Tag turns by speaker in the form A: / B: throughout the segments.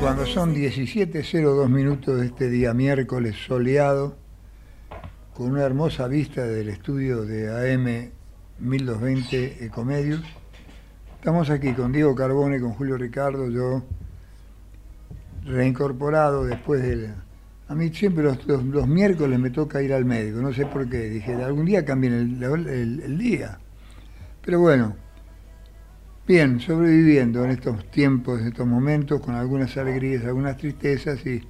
A: cuando son 17.02 minutos de este día miércoles soleado, con una hermosa vista del estudio de AM 1220 Ecomedios, estamos aquí con Diego Carbone, con Julio Ricardo, yo reincorporado después del... A mí siempre los, los- miércoles me toca ir al médico, no sé por qué. Dije, algún día cambien el- el día. Pero bueno, bien, sobreviviendo en estos tiempos, en estos momentos, con algunas alegrías, algunas tristezas y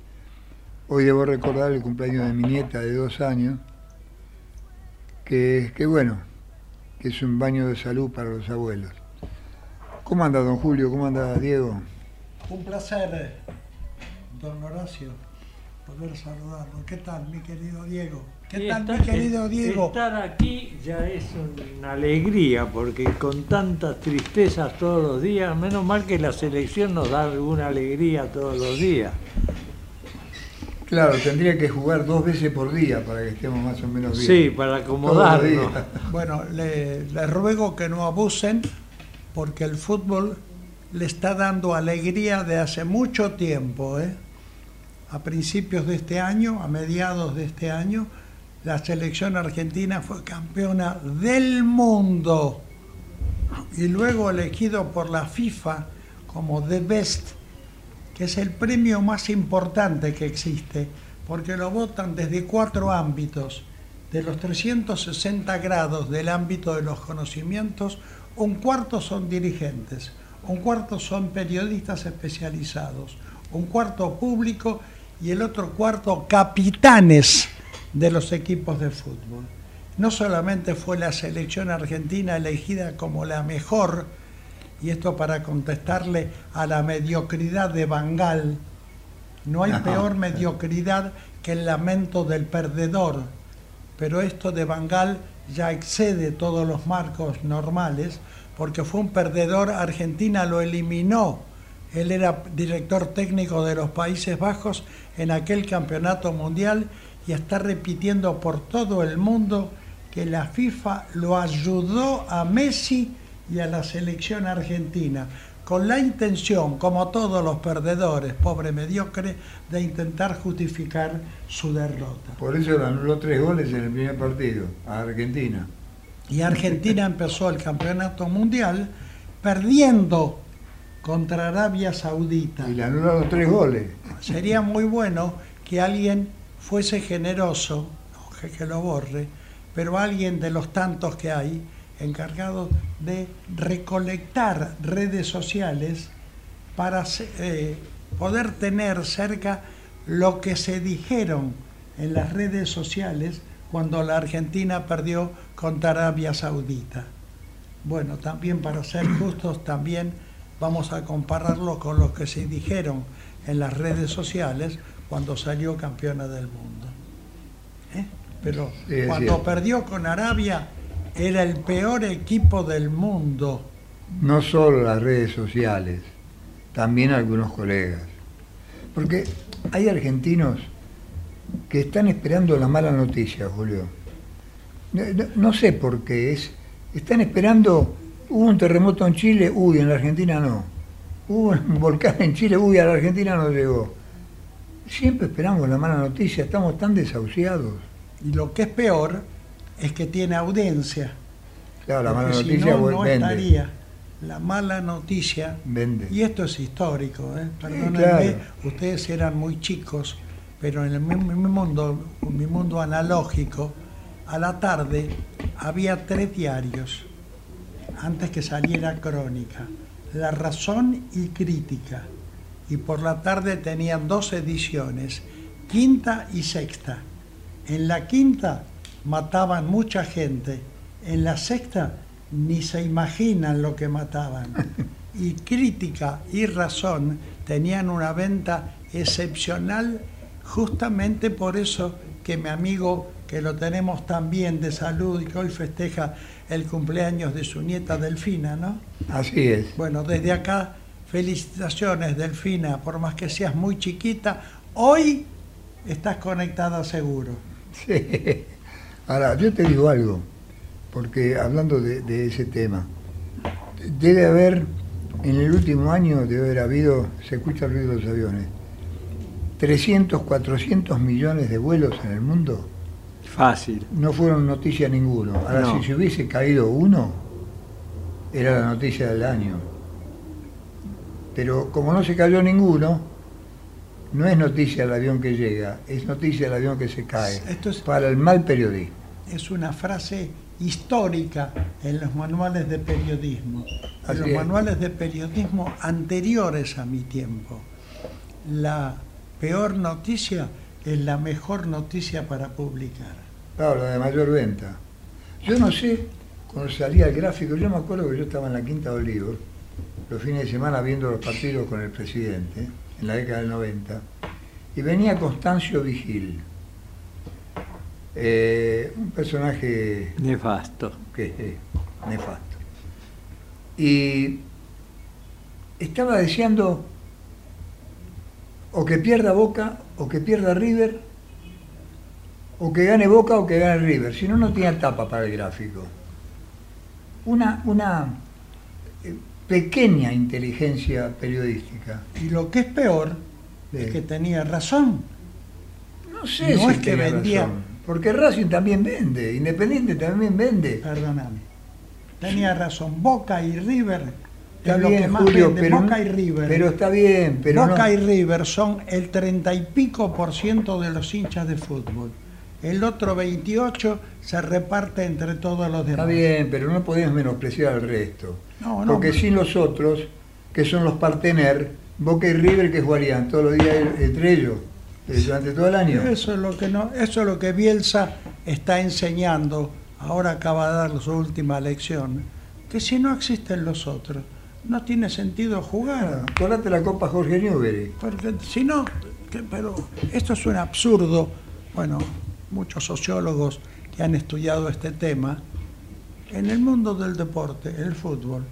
A: hoy debo recordar el cumpleaños de mi nieta de dos años, que, que bueno, que es un baño de salud para los abuelos. ¿Cómo anda don Julio? ¿Cómo anda Diego?
B: Un placer, don Horacio, poder saludarlo. ¿Qué tal, mi querido Diego? ¿Qué
C: Y
B: tal, mi querido Diego?
C: Estar aquí ya es una alegría, porque con tantas tristezas todos los días, menos mal que la selección nos da alguna alegría todos los días.
A: Claro, tendría que jugar dos veces por día para que estemos más o menos bien.
C: Sí, para acomodarnos.
B: Bueno, le, le ruego que no abusen, porque el fútbol le está dando alegría de hace mucho tiempo. ¿eh? A principios de este año, a mediados de este año, la selección argentina fue campeona del mundo y luego elegido por la FIFA como The Best, que es el premio más importante que existe, porque lo votan desde cuatro ámbitos. De los 360 grados del ámbito de los conocimientos, un cuarto son dirigentes, un cuarto son periodistas especializados, un cuarto público y el otro cuarto capitanes de los equipos de fútbol. No solamente fue la selección argentina elegida como la mejor, y esto para contestarle a la mediocridad de Bangal, no hay
A: Ajá.
B: peor mediocridad que el lamento del perdedor, pero esto de Bangal ya excede todos los marcos normales, porque fue un perdedor, Argentina lo eliminó. Él era director técnico de los Países Bajos en aquel campeonato mundial y está repitiendo por todo el mundo que la FIFA lo ayudó a Messi y a la selección argentina, con la intención, como todos los perdedores, pobre mediocre, de intentar justificar su derrota.
A: Por eso le anuló tres goles en el primer partido a Argentina.
B: Y Argentina empezó el campeonato mundial perdiendo contra Arabia Saudita.
A: Y le anularon tres goles.
B: Sería muy bueno que alguien fuese generoso, no que, lo borre, pero alguien de los tantos que hay encargado de recolectar redes sociales para eh, poder tener cerca lo que se dijeron en las redes sociales cuando la Argentina perdió contra Arabia Saudita. Bueno, también para ser justos, también vamos a compararlo con lo que se dijeron en las redes sociales cuando salió campeona del mundo. ¿Eh? Pero
A: Sí,
B: cuando
A: cierto.
B: perdió con Arabia era el peor equipo del mundo.
A: No solo las redes sociales, también algunos colegas. Porque hay argentinos que están esperando la mala noticia, Julio. No sé por qué es. Están esperando, hubo un terremoto en Chile, uy, en la Argentina no. Hubo un volcán en Chile, uy, a la Argentina no llegó. Siempre esperamos la mala noticia, estamos tan desahuciados.
B: Y lo que es peor es que tiene audiencia.
A: Claro, la mala
B: porque si
A: noticia
B: no, no
A: vende.
B: estaría. La mala noticia
A: Vende.
B: Y esto es histórico, ¿eh? perdónenme,
A: claro.
B: ustedes eran muy chicos, pero en el, mi, mi mundo, mi mundo analógico, a la tarde había tres diarios, antes que saliera Crónica, La Razón y Crítica, y por la tarde tenían dos ediciones, quinta y sexta. En la quinta mataban mucha gente, en la sexta ni se imaginan lo que mataban. Y crítica y razón tenían una venta excepcional justamente por eso que mi amigo, que lo tenemos también de salud y que hoy festeja el cumpleaños de su nieta Delfina, ¿no?
A: Así es.
B: Bueno, desde acá, felicitaciones Delfina, por más que seas muy chiquita, hoy estás conectada seguro.
A: Sí. Ahora, yo te digo algo, porque hablando de, de ese tema, debe haber, en el último año, debe haber habido, se escucha el ruido de los aviones, 300, 400 millones de vuelos en el mundo.
C: Fácil.
A: No fueron noticia ninguno. Ahora,
C: No.
A: si se hubiese caído uno, era la noticia del año. Pero como no se cayó ninguno, no es noticia el avión que llega, es noticia el avión que se cae.
B: Esto es-
A: Para el mal periodismo.
B: Es una frase histórica en los manuales de periodismo, en los
A: es.
B: manuales de periodismo anteriores a mi tiempo. La peor noticia es la mejor noticia para publicar.
A: Claro, la de mayor venta. Yo no sé, cuando salía el gráfico, yo me acuerdo que yo estaba en la Quinta de Olivos, los fines de semana viendo los partidos con el presidente, en la década del 90, y venía Constancio Vigil, eh, un personaje
C: Nefasto.
A: que es nefasto. Y estaba deseando o que pierda Boca, o que pierda River, o que gane Boca o que gane River. Si no, no tenía tapa para el gráfico. Una, una eh, pequeña inteligencia periodística.
B: Y lo que es peor
A: Sí.
B: es que tenía razón.
A: No sé
B: No
A: si
B: es que vendía-
A: razón, porque Racing también vende, Independiente también vende.
B: Perdóname. Tenía razón. Boca y River
A: Está
B: es lo
A: bien,
B: que más
A: Julio,
B: vende.
A: pero,
B: Boca y River.
A: pero está bien, pero
B: Boca
A: no-
B: y River son el treinta y pico por ciento de los hinchas de fútbol. El otro 28 se reparte entre todos los demás.
A: Está bien, pero no podemos menospreciar al resto.
B: No, no,
A: Porque sin los otros, que son los partener, Boca y River que jugarían todos los días entre ellos, eh, durante todo el año.
B: Eso es lo que no, eso es lo que Bielsa está enseñando. Ahora acaba de dar su última lección. Que si no existen los otros, no tiene sentido jugar.
A: Acordate la Copa Jorge Newbery.
B: Porque si no, que- pero esto es un absurdo. Bueno, muchos sociólogos que han estudiado este tema, en el mundo del deporte, el fútbol,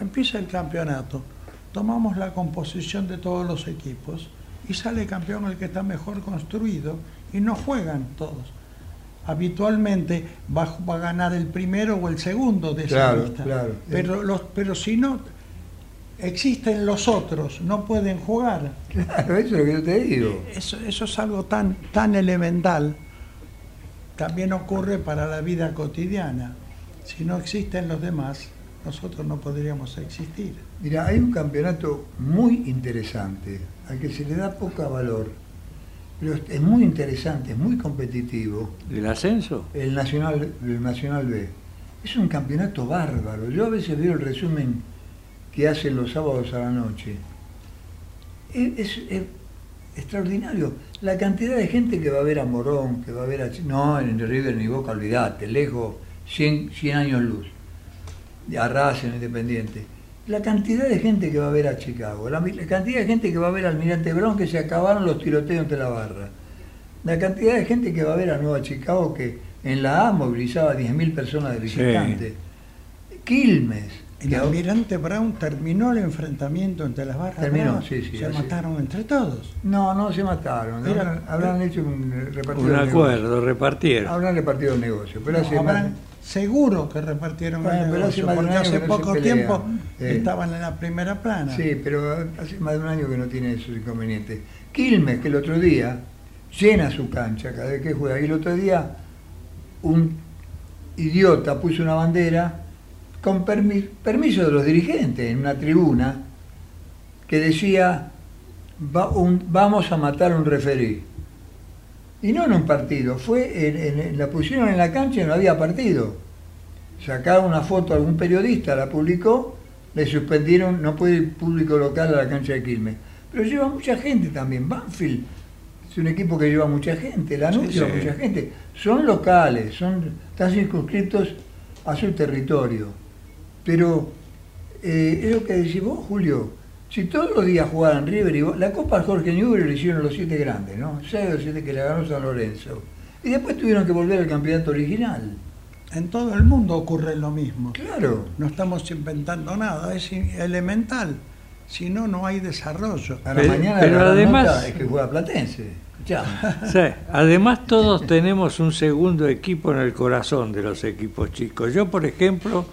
B: empieza el campeonato, tomamos la composición de todos los equipos y sale campeón el que está mejor construido y no juegan todos. Habitualmente va, a- va a ganar el primero o el segundo de esa
A: Claro,
B: lista.
A: claro.
B: Pero, los, pero si no, existen los otros, no pueden jugar.
A: Claro, eso es lo que yo te digo.
B: Eso, eso es algo tan, tan elemental. También ocurre para la vida cotidiana. Si no existen los demás, nosotros no podríamos existir.
A: Mira, hay un campeonato muy interesante, al que se le da poca valor, pero es- muy interesante, es muy competitivo.
C: ¿El ascenso?
A: el Nacional, el Nacional B. Es un campeonato bárbaro. Yo a veces veo el resumen que hacen los sábados a la noche. Es, es- es extraordinario. La cantidad de gente que va a ver a Morón, que va a ver a... No, en River ni Boca, olvidate, lejos, 100, 100 años luz. A Racing, Independiente. La cantidad de gente que va a ver a Chicago, la, la cantidad de gente que va a ver al Almirante Brown que se acabaron los tiroteos entre la barra. La cantidad de gente que va a ver a Nueva Chicago que en la A movilizaba 10.000 personas de visitantes. Quilmes.
B: El almirante Brown terminó el enfrentamiento entre las barras.
A: Terminó, sí, sí,
B: Se
A: así.
B: mataron entre todos.
A: No, no se mataron.
B: Era-
A: habrán, habrán hecho un repartido
C: Un acuerdo,
A: negocio.
C: repartieron.
A: Habrán repartido el negocio. Pero
B: No,
A: hace
B: habrán-
A: más-
B: seguro que repartieron
A: Bueno,
B: el
A: pero hace
B: negocio,
A: un
B: porque
A: año
B: hace
A: no
B: poco tiempo
A: Sí.
B: estaban en la primera plana.
A: Sí, pero hace más de un año que no tiene esos inconvenientes. Quilmes, que el otro día llena su cancha cada vez que juega. Y el otro día un idiota puso una bandera con permi- permiso de los dirigentes en una tribuna que decía "Va- un- vamos a matar a un referí. Y no en un partido, fue en, en- la pusieron en la cancha y no había partido. Sacaron una foto a algún periodista, la publicó, le suspendieron, no puede ir público local a la cancha de Quilmes. Pero lleva mucha gente también. Banfield es un equipo que lleva mucha gente, la
C: Sí,
A: lleva
C: sí.
A: mucha gente. Son locales, son, están circunscritos a su territorio. Pero eh, es lo que decís vos, Julio, Si todos los días jugaran River y la Copa Jorge Newbery lo hicieron los siete grandes, ¿no? Seis o siete que le ganó San Lorenzo. Y después tuvieron que volver al campeonato original.
B: En todo el mundo ocurre lo mismo.
A: Claro.
B: No estamos inventando nada, es elemental. Si no, no hay desarrollo.
A: A la
C: Pero-
A: mañana
C: pero
A: la
C: además-
A: es que juega Platense.
C: Sí, además todos tenemos un segundo equipo en el corazón de los equipos chicos. Yo, por ejemplo,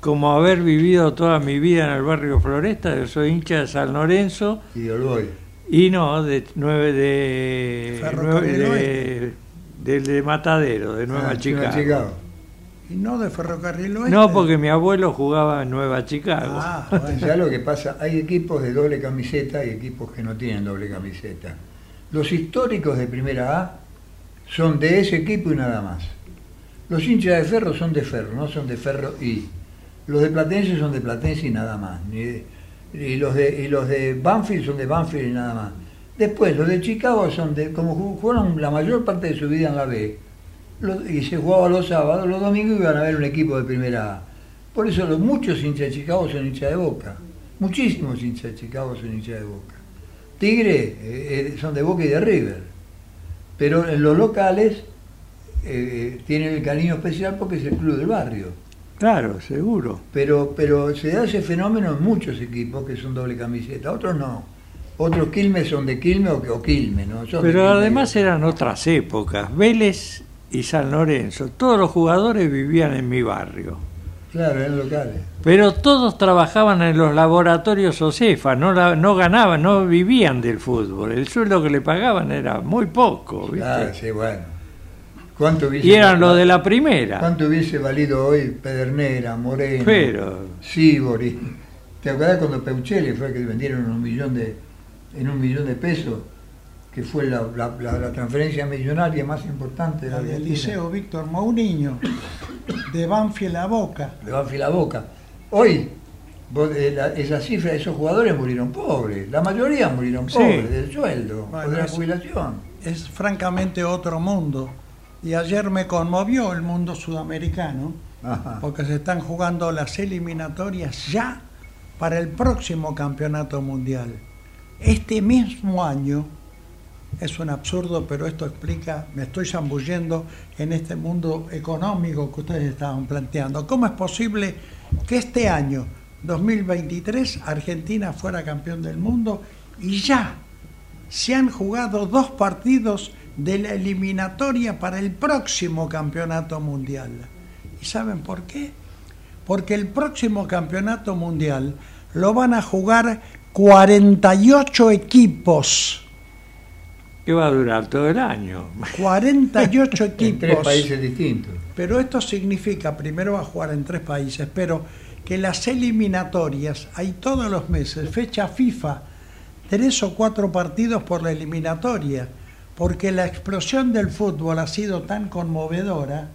C: como haber vivido toda mi vida en el barrio Floresta, yo soy hincha de San Lorenzo
A: Y de Olboy.
C: y no de nueve de,
B: Ferrocarril
C: nueve de, del de Matadero, de Nueva
A: Ah,
C: Chicago.
B: Y no de ferrocarril oeste.
C: No, porque mi abuelo jugaba en Nueva Chicago.
B: Ah, bueno.
A: ¿Sabes lo que pasa? Hay equipos de doble camiseta y equipos que no tienen doble camiseta. Los históricos de primera A son de ese equipo y nada más. Los hinchas de ferro son de ferro, no son de ferro y. Los de Platense son de Platense y nada más. Y, los de, y los de Banfield son de Banfield y nada más. Después, los de Chicago son de. Como ju- jugaron la mayor parte de su vida en la B, y se jugaba los sábados, los domingos iban a ver un equipo de primera A. Por eso los, muchos hinchas de Chicago son hinchas de Boca. Muchísimos hinchas de Chicago son hinchas de Boca. Tigre eh, eh, son de Boca y de River. Pero en los locales eh, tienen el cariño especial porque es el club del barrio.
C: Claro, seguro.
A: Pero, pero se da ese fenómeno en muchos equipos que son doble camiseta, otros no. Otros Quilmes son de Quilmes o, o Quilmes, ¿no? Son de
C: Pero además eran otras épocas. Vélez y San Lorenzo, todos los jugadores vivían en mi barrio.
A: Claro, eran locales.
C: Pero todos trabajaban en los laboratorios OCEFA, no, la- no ganaban, no vivían del fútbol. El sueldo que le pagaban era muy poco, ¿viste?
A: Claro, sí, bueno. ¿Cuánto hubiese
C: y eran los de la primera.
A: ¿Cuánto hubiese valido hoy Pedernera, Moreno,
C: Pero,
A: Sibori? ¿Te acuerdas cuando Peuchelli fue el que vendieron en un millón de, en un millón de pesos? Que fue la, la- la- la transferencia millonaria más importante de la
B: La del. Liceo Víctor Mourinho, de Banfield a Boca.
A: Le va a la boca. Hoy, vos, eh, la- esa cifra, esos jugadores murieron pobres. La mayoría murieron
C: Sí.
A: pobres, del sueldo,
B: Bueno,
A: o de la
B: es-
A: jubilación.
B: Es francamente otro mundo. Y ayer me conmovió el mundo sudamericano,
A: Ajá.
B: porque se están jugando las eliminatorias ya para el próximo campeonato mundial. Este mismo año, es un absurdo, pero esto explica, me estoy zambullendo en este mundo económico que ustedes estaban planteando. ¿Cómo es posible que este año, 2023, Argentina fuera campeón del mundo y ya se han jugado dos partidos de la eliminatoria para el próximo campeonato mundial? ¿Y saben por qué? Porque el próximo campeonato mundial lo van a jugar 48 equipos.
C: ¿qué va a durar todo el año?
B: 48
A: En
B: equipos.
A: tres países distintos.
B: Pero esto significa, primero va a jugar en tres países, pero que las eliminatorias, hay todos los meses, fecha FIFA, tres o cuatro partidos por la eliminatoria, porque la explosión del fútbol ha sido tan conmovedora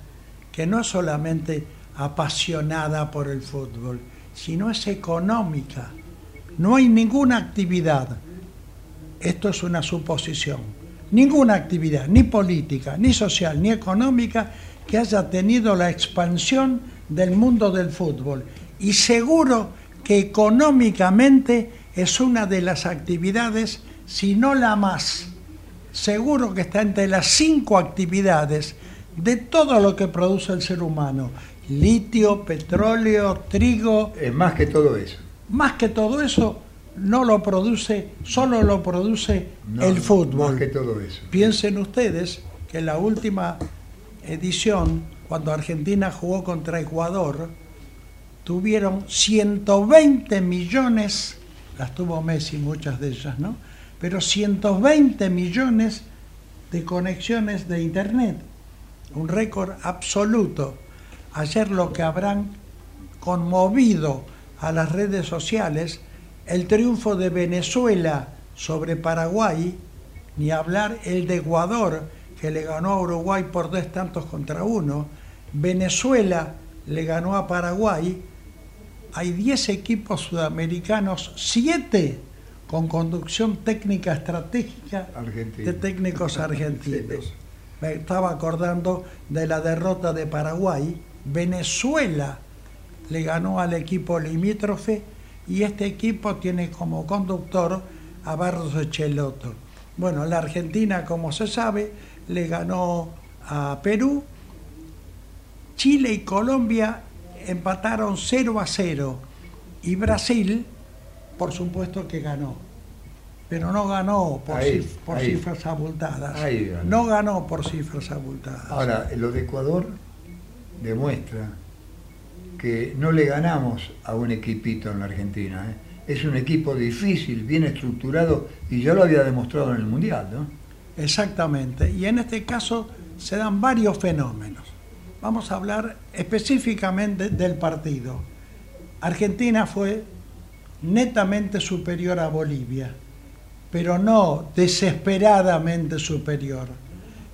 B: que no es solamente apasionada por el fútbol, sino es económica. No hay ninguna actividad, esto es una suposición, ninguna actividad, ni política, ni social, ni económica, que haya tenido la expansión del mundo del fútbol. Y seguro que económicamente es una de las actividades, si no la más, seguro que está entre las cinco actividades de todo lo que produce el ser humano. Litio, petróleo, trigo,
A: Es más que todo eso.
B: más que todo eso, no lo produce, solo lo produce
A: No,
B: el fútbol.
A: Más que todo eso.
B: Piensen ustedes que en la última edición, cuando Argentina jugó contra Ecuador, tuvieron 120 millones, las tuvo Messi muchas de ellas, ¿no? Pero 120 millones de conexiones de Internet, un récord absoluto. Ayer lo que habrán conmovido a las redes sociales, el triunfo de Venezuela sobre Paraguay, ni hablar el de Ecuador, que le ganó a Uruguay por dos tantos contra uno, Venezuela le ganó a Paraguay, hay 10 equipos sudamericanos, 7 con conducción técnica estratégica
A: Argentina.
B: de técnicos argentinos. Me estaba acordando de la derrota de Paraguay. Venezuela le ganó al equipo limítrofe y este equipo tiene como conductor a Barros Echeloto. Bueno, la Argentina, como se sabe, le ganó a Perú. Chile y Colombia empataron 0 a 0 y Brasil, por supuesto que ganó. Pero no ganó por,
A: Ahí,
B: cif- por
A: ahí.
B: cifras abultadas.
A: Ahí ganó.
B: No ganó por cifras abultadas.
A: Ahora, lo de Ecuador demuestra que no le ganamos a un equipito en la Argentina. ¿eh? Es un equipo difícil, bien estructurado y ya lo había demostrado en el Mundial, ¿no?
B: Exactamente. Y en este caso se dan varios fenómenos. Vamos a hablar específicamente del partido. Argentina fue netamente superior a Bolivia, pero no desesperadamente superior.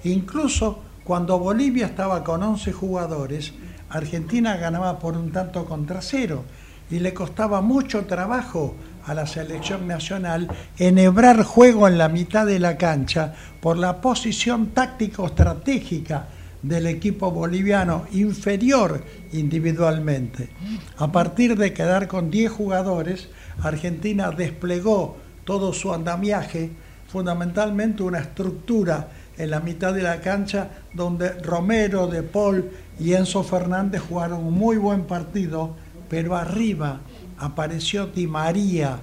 B: Incluso cuando Bolivia estaba con 11 jugadores, Argentina ganaba por un tanto contra cero y le costaba mucho trabajo a la selección nacional enhebrar juego en la mitad de la cancha por la posición táctico-estratégica del equipo boliviano inferior individualmente. A partir de quedar con 10 jugadores, Argentina desplegó todo su andamiaje, fundamentalmente una estructura en la mitad de la cancha donde Romero, De Paul y Enzo Fernández jugaron un muy buen partido, pero arriba apareció Di María,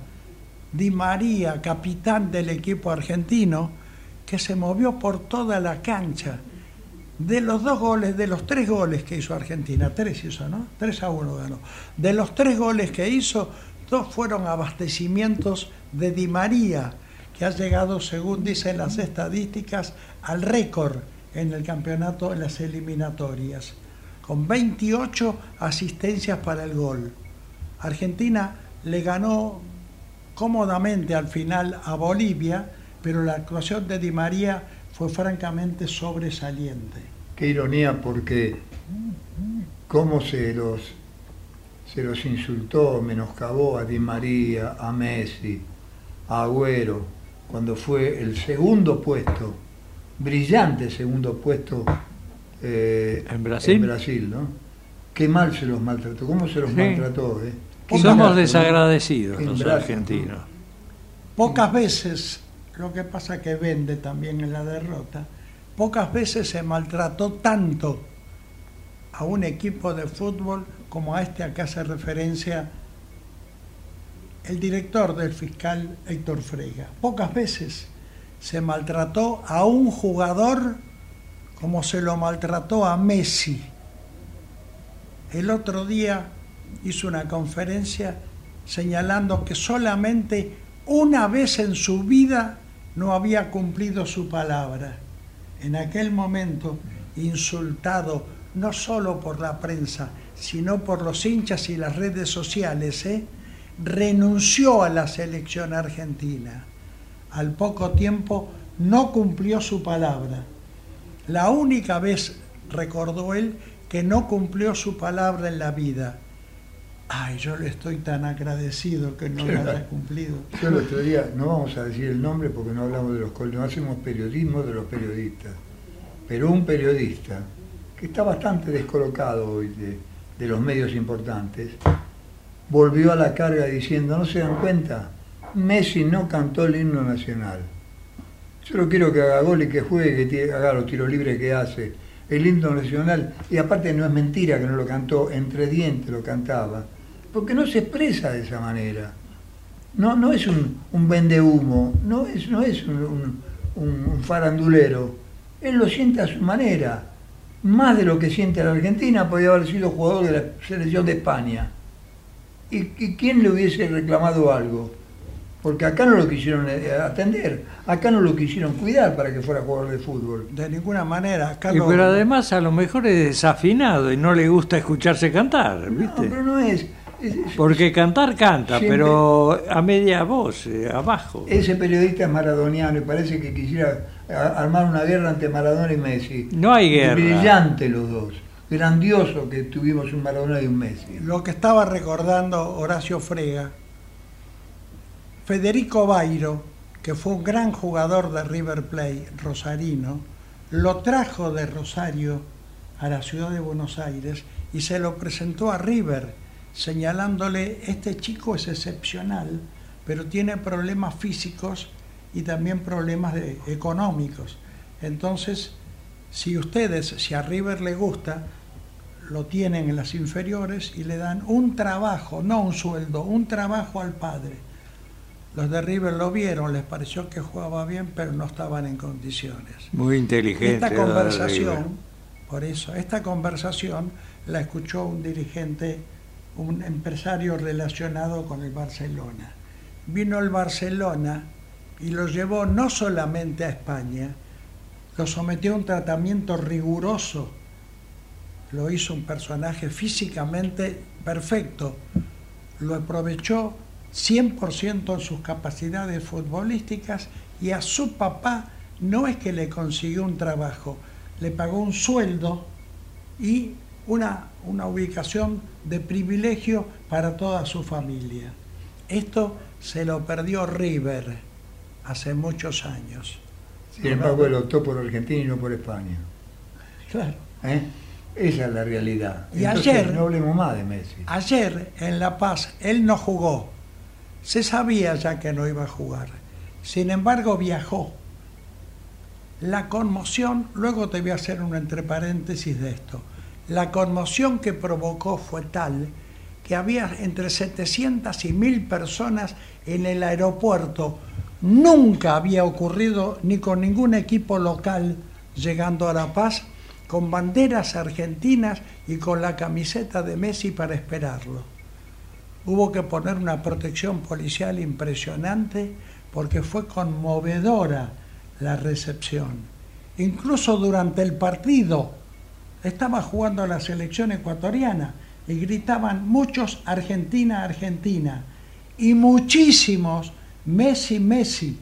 B: Di María, capitán del equipo argentino, que se movió por toda la cancha. De los dos goles, de los tres goles que hizo Argentina, tres hizo, ¿no? Tres a uno ganó. De los tres goles que hizo, dos fueron abastecimientos de Di María, que ha llegado, según dicen las estadísticas, al récord en el campeonato, en las eliminatorias, con 28 asistencias para el gol. Argentina le ganó cómodamente al final a Bolivia, pero la actuación de Di María fue francamente sobresaliente.
A: Qué ironía porque cómo se los, se los insultó, menoscabó a Di María, a Messi, a Agüero, cuando fue el segundo puesto, brillante segundo puesto eh,
C: ¿En Brasil?
A: en Brasil, ¿no? Qué mal se los maltrató, cómo se los
C: Sí.
A: maltrató, ¿eh?
C: Somos
A: ¿no?
C: desagradecidos los argentinos.
B: Pocas veces, lo que pasa que vende también en la derrota, pocas veces se maltrató tanto a un equipo de fútbol como a este a que hace referencia el director del fiscal Héctor Frega. Pocas veces se maltrató a un jugador como se lo maltrató a Messi. El otro día hizo una conferencia señalando que solamente una vez en su vida no había cumplido su palabra. En aquel momento, insultado no solo por la prensa, sino por los hinchas y las redes sociales, ¿eh? renunció a la selección argentina. Al poco tiempo no cumplió su palabra. La única vez, recordó él, que no cumplió su palabra en la vida. Ay, yo le estoy tan agradecido que no lo haya cumplido.
A: Yo el otro día, no vamos a decir el nombre porque no hablamos de los no hacemos periodismo de los periodistas, pero un periodista que está bastante descolocado hoy de, de los medios importantes, volvió a la carga diciendo, ¿no se dan cuenta? Messi no cantó el himno nacional. Yo no quiero que haga gol y que juegue, que haga los tiros libres que hace. El himno nacional, y aparte no es mentira que no lo cantó, entre dientes lo cantaba, porque no se expresa de esa manera. No, no es un, un vende humo, no es, no es un- un- un farandulero. Él lo siente a su manera. Más de lo que siente la Argentina, podía haber sido jugador de la selección de España. ¿Y, y quién le hubiese reclamado algo? Porque acá no lo quisieron eh, atender, acá no lo quisieron cuidar para que fuera jugador de fútbol.
B: De ninguna manera. Acá
C: Y
B: lo-
C: pero además a lo mejor es desafinado y no le gusta escucharse cantar,
A: No,
C: ¿viste?
A: pero no es.
C: Porque cantar canta,
A: Siempre-
C: pero a media voz, eh, abajo.
A: ese periodista es maradoniano y parece que quisiera armar una guerra entre Maradona y Messi.
C: No hay guerra.
A: Brillante los dos. Grandioso que tuvimos un Maradona y un Messi.
B: Lo que estaba recordando Horacio Frega, Federico Bairo, que fue un gran jugador de River Plate, rosarino, lo trajo de Rosario a la ciudad de Buenos Aires y se lo presentó a River. Señalándole, este chico es excepcional, pero tiene problemas físicos y también problemas de- económicos. Entonces, si ustedes, si a River le gusta, lo tienen en las inferiores y le dan un trabajo, no un sueldo, un trabajo al padre. Los de River lo vieron, les pareció que jugaba bien, pero no estaban en condiciones.
C: Muy inteligente.
B: Esta conversación, por eso, esta conversación la escuchó un dirigente, un empresario relacionado con el Barcelona. Vino el Barcelona y lo llevó no solamente a España, lo sometió a un tratamiento riguroso, lo hizo un personaje físicamente perfecto, lo aprovechó 100% en sus capacidades futbolísticas y a su papá no es que le consiguió un trabajo, le pagó un sueldo y una, una ubicación de privilegio para toda su familia. Esto se lo perdió River hace muchos años.
A: Sin embargo, él optó por Argentina y no por España.
B: Claro.
A: ¿eh? Esa es la realidad.
B: Y
A: Entonces,
B: ayer-
A: no hablemos más de Messi.
B: Ayer en La Paz él no jugó. Se sabía ya que no iba a jugar. Sin embargo, viajó. La conmoción, luego te voy a hacer un entre paréntesis de esto. La conmoción que provocó fue tal que había entre 700 y 1000 personas en el aeropuerto. Nunca había ocurrido ni con ningún equipo local llegando a La Paz con banderas argentinas y con la camiseta de Messi para esperarlo. Hubo que poner una protección policial impresionante porque fue conmovedora la recepción. Incluso durante el partido estaba jugando la selección ecuatoriana y gritaban muchos Argentina, Argentina y muchísimos Messi, Messi,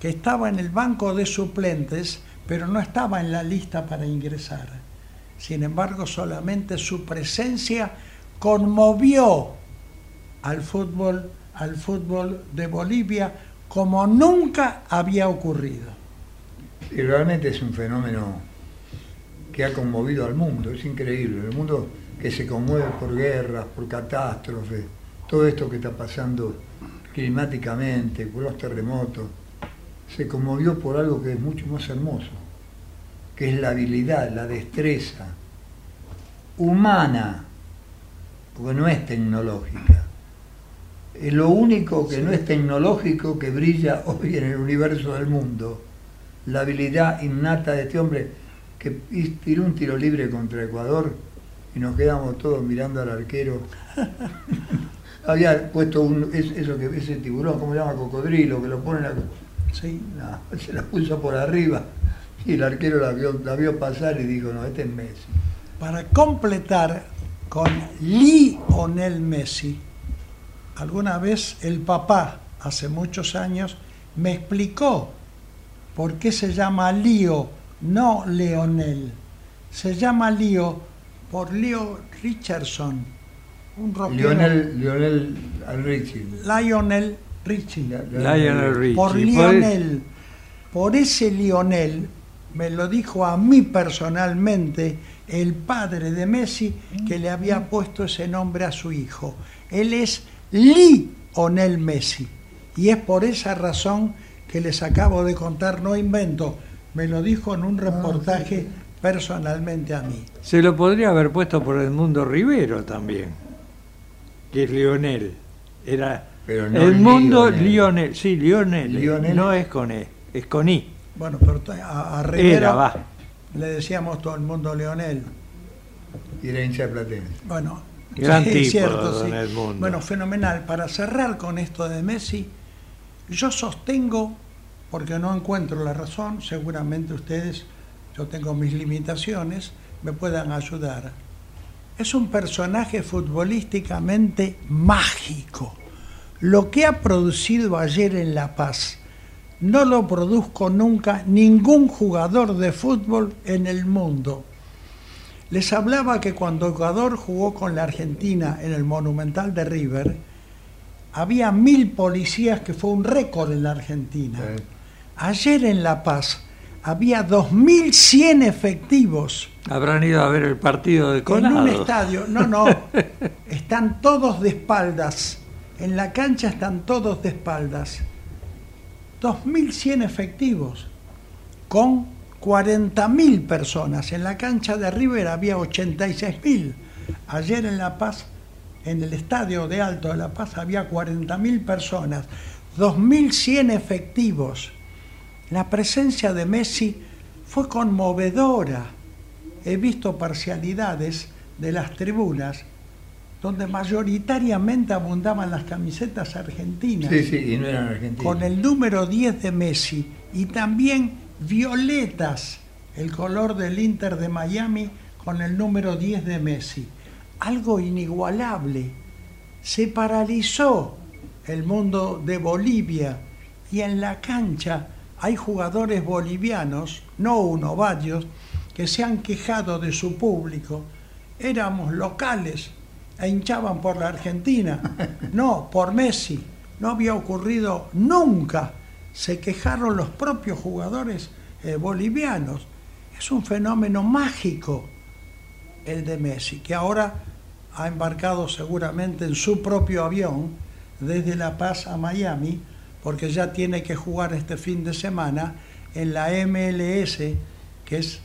B: que estaba en el banco de suplentes, pero no estaba en la lista para ingresar. Sin embargo, solamente su presencia conmovió al fútbol, al fútbol de Bolivia como nunca había ocurrido.
A: Y realmente es un fenómeno que ha conmovido al mundo, es increíble. El mundo que se conmueve por guerras, por catástrofes, todo esto que está pasando climáticamente, por los terremotos, se conmovió por algo que es mucho más hermoso, que es la habilidad, la destreza humana, porque no es tecnológica. Es lo único que no es tecnológico que brilla hoy en el universo del mundo la habilidad innata de este hombre que tiró un tiro libre contra Ecuador y nos quedamos todos mirando al arquero. Había puesto un, es- eso que ese tiburón, ¿cómo se llama? Cocodrilo, que lo ponen a,
B: ¿sí?
A: la- se la puso por arriba y el arquero la vio, la vio pasar y dijo, no, este es Messi.
B: Para completar con Lionel Messi, alguna vez el papá, hace muchos años, me explicó por qué se llama Lío, no Leonel. Se llama Lío por Leo Richardson, un rockero.
A: Lionel, Lionel Richie.
B: Lionel Richie.
C: Lionel Richie.
B: Por- Lionel. Por ese Lionel, me lo dijo a mí personalmente el padre de Messi que le había puesto ese nombre a su hijo. Él es Lionel Messi. Y es por esa razón que les acabo de contar, no invento, me lo dijo en un reportaje personalmente a mí.
C: Se lo podría haber puesto por Edmundo Rivero también, que es Lionel. Era
A: Pero no
C: Edmundo
A: Lionel.
C: Lionel. Sí, Lionel.
A: Lionel.
C: No es con E, es con I.
B: Bueno, pero a, a Rivero
C: Era, va.
B: le decíamos todo el mundo Lionel.
A: Y era hincha de Platense.
B: Bueno,
C: Gran
B: sí,
C: tipo,
B: cierto, sí.
C: Edmundo.
B: Bueno, fenomenal. Para cerrar con esto de Messi, yo sostengo, porque no encuentro la razón, seguramente ustedes, yo tengo mis limitaciones, me puedan ayudar. Es un personaje futbolísticamente mágico. Lo que ha producido ayer en La Paz no lo produzco nunca ningún jugador de fútbol en el mundo. Les hablaba que cuando Ecuador jugó con la Argentina en el Monumental de River, había mil policías, que fue un récord en la Argentina. Ayer en La Paz había 2.100 efectivos.
C: Habrán ido a ver el partido de Colado.
B: En un estadio, no, no, están todos de espaldas. En la cancha están todos de espaldas. 2.100 efectivos con 40.000 personas. En la cancha de River había 86.000. Ayer en La Paz, en el estadio de Alto de La Paz, había 40.000 personas. 2.100 efectivos. La presencia de Messi fue conmovedora. He visto parcialidades de las tribunas donde mayoritariamente abundaban las camisetas argentinas.
A: Sí, sí, y no eran argentinas.
B: Con el número 10 de Messi y también violetas, el color del Inter de Miami con el número 10 de Messi. Algo inigualable. Se paralizó el mundo de Bolivia y en la cancha hay jugadores bolivianos, no uno, varios, que se han quejado de su público. Éramos locales e hinchaban por la Argentina, no, por Messi. No había ocurrido nunca. Se quejaron los propios jugadores eh, bolivianos. Es un fenómeno mágico el de Messi, que ahora ha embarcado seguramente en su propio avión desde La Paz a Miami, porque ya tiene que jugar este fin de semana en la MLS, que es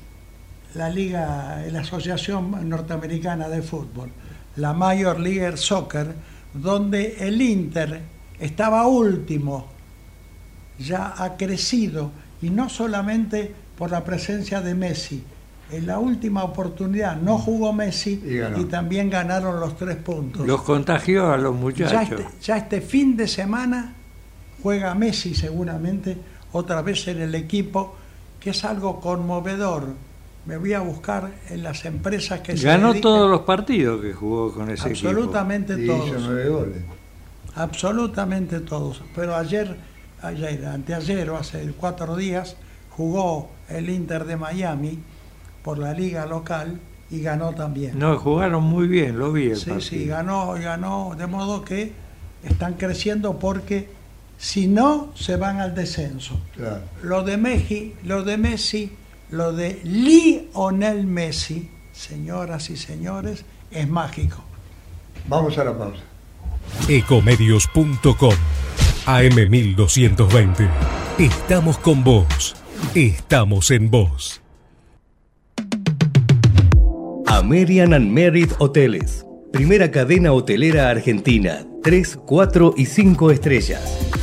B: la liga, la Asociación Norteamericana de Fútbol, la Major League Soccer, donde el Inter estaba último, ya ha crecido, y no solamente por la presencia de Messi. En la última oportunidad no jugó Messi
A: Y
B: también ganaron los tres puntos.
C: Los contagió a los
B: Ya
C: muchachos.
B: este, ya este fin de semana juega Messi seguramente otra vez en el equipo, que es algo conmovedor. Me voy a buscar en las empresas que se
C: Ganó todos los partidos que jugó con ese equipo.
B: absolutamente
A: Y hizo
B: todos,
A: nueve goles.
B: absolutamente todos. Pero ayer, ayer, anteayer o hace cuatro días jugó el Inter de Miami por la liga local y ganó también.
C: No, jugaron muy bien, lo vi el
B: Sí,
C: partido.
B: sí, ganó, ganó, de modo que están creciendo porque si no, se van al descenso.
A: Claro.
B: Lo de Messi, lo de Messi, lo de Lionel Messi, señoras y señores, es mágico.
A: Vamos a la pausa.
D: Ecomedios.com AM1220. Estamos con vos. Estamos en vos.
E: American and Merit Hoteles. Primera cadena hotelera argentina. 3, 4 y 5 estrellas.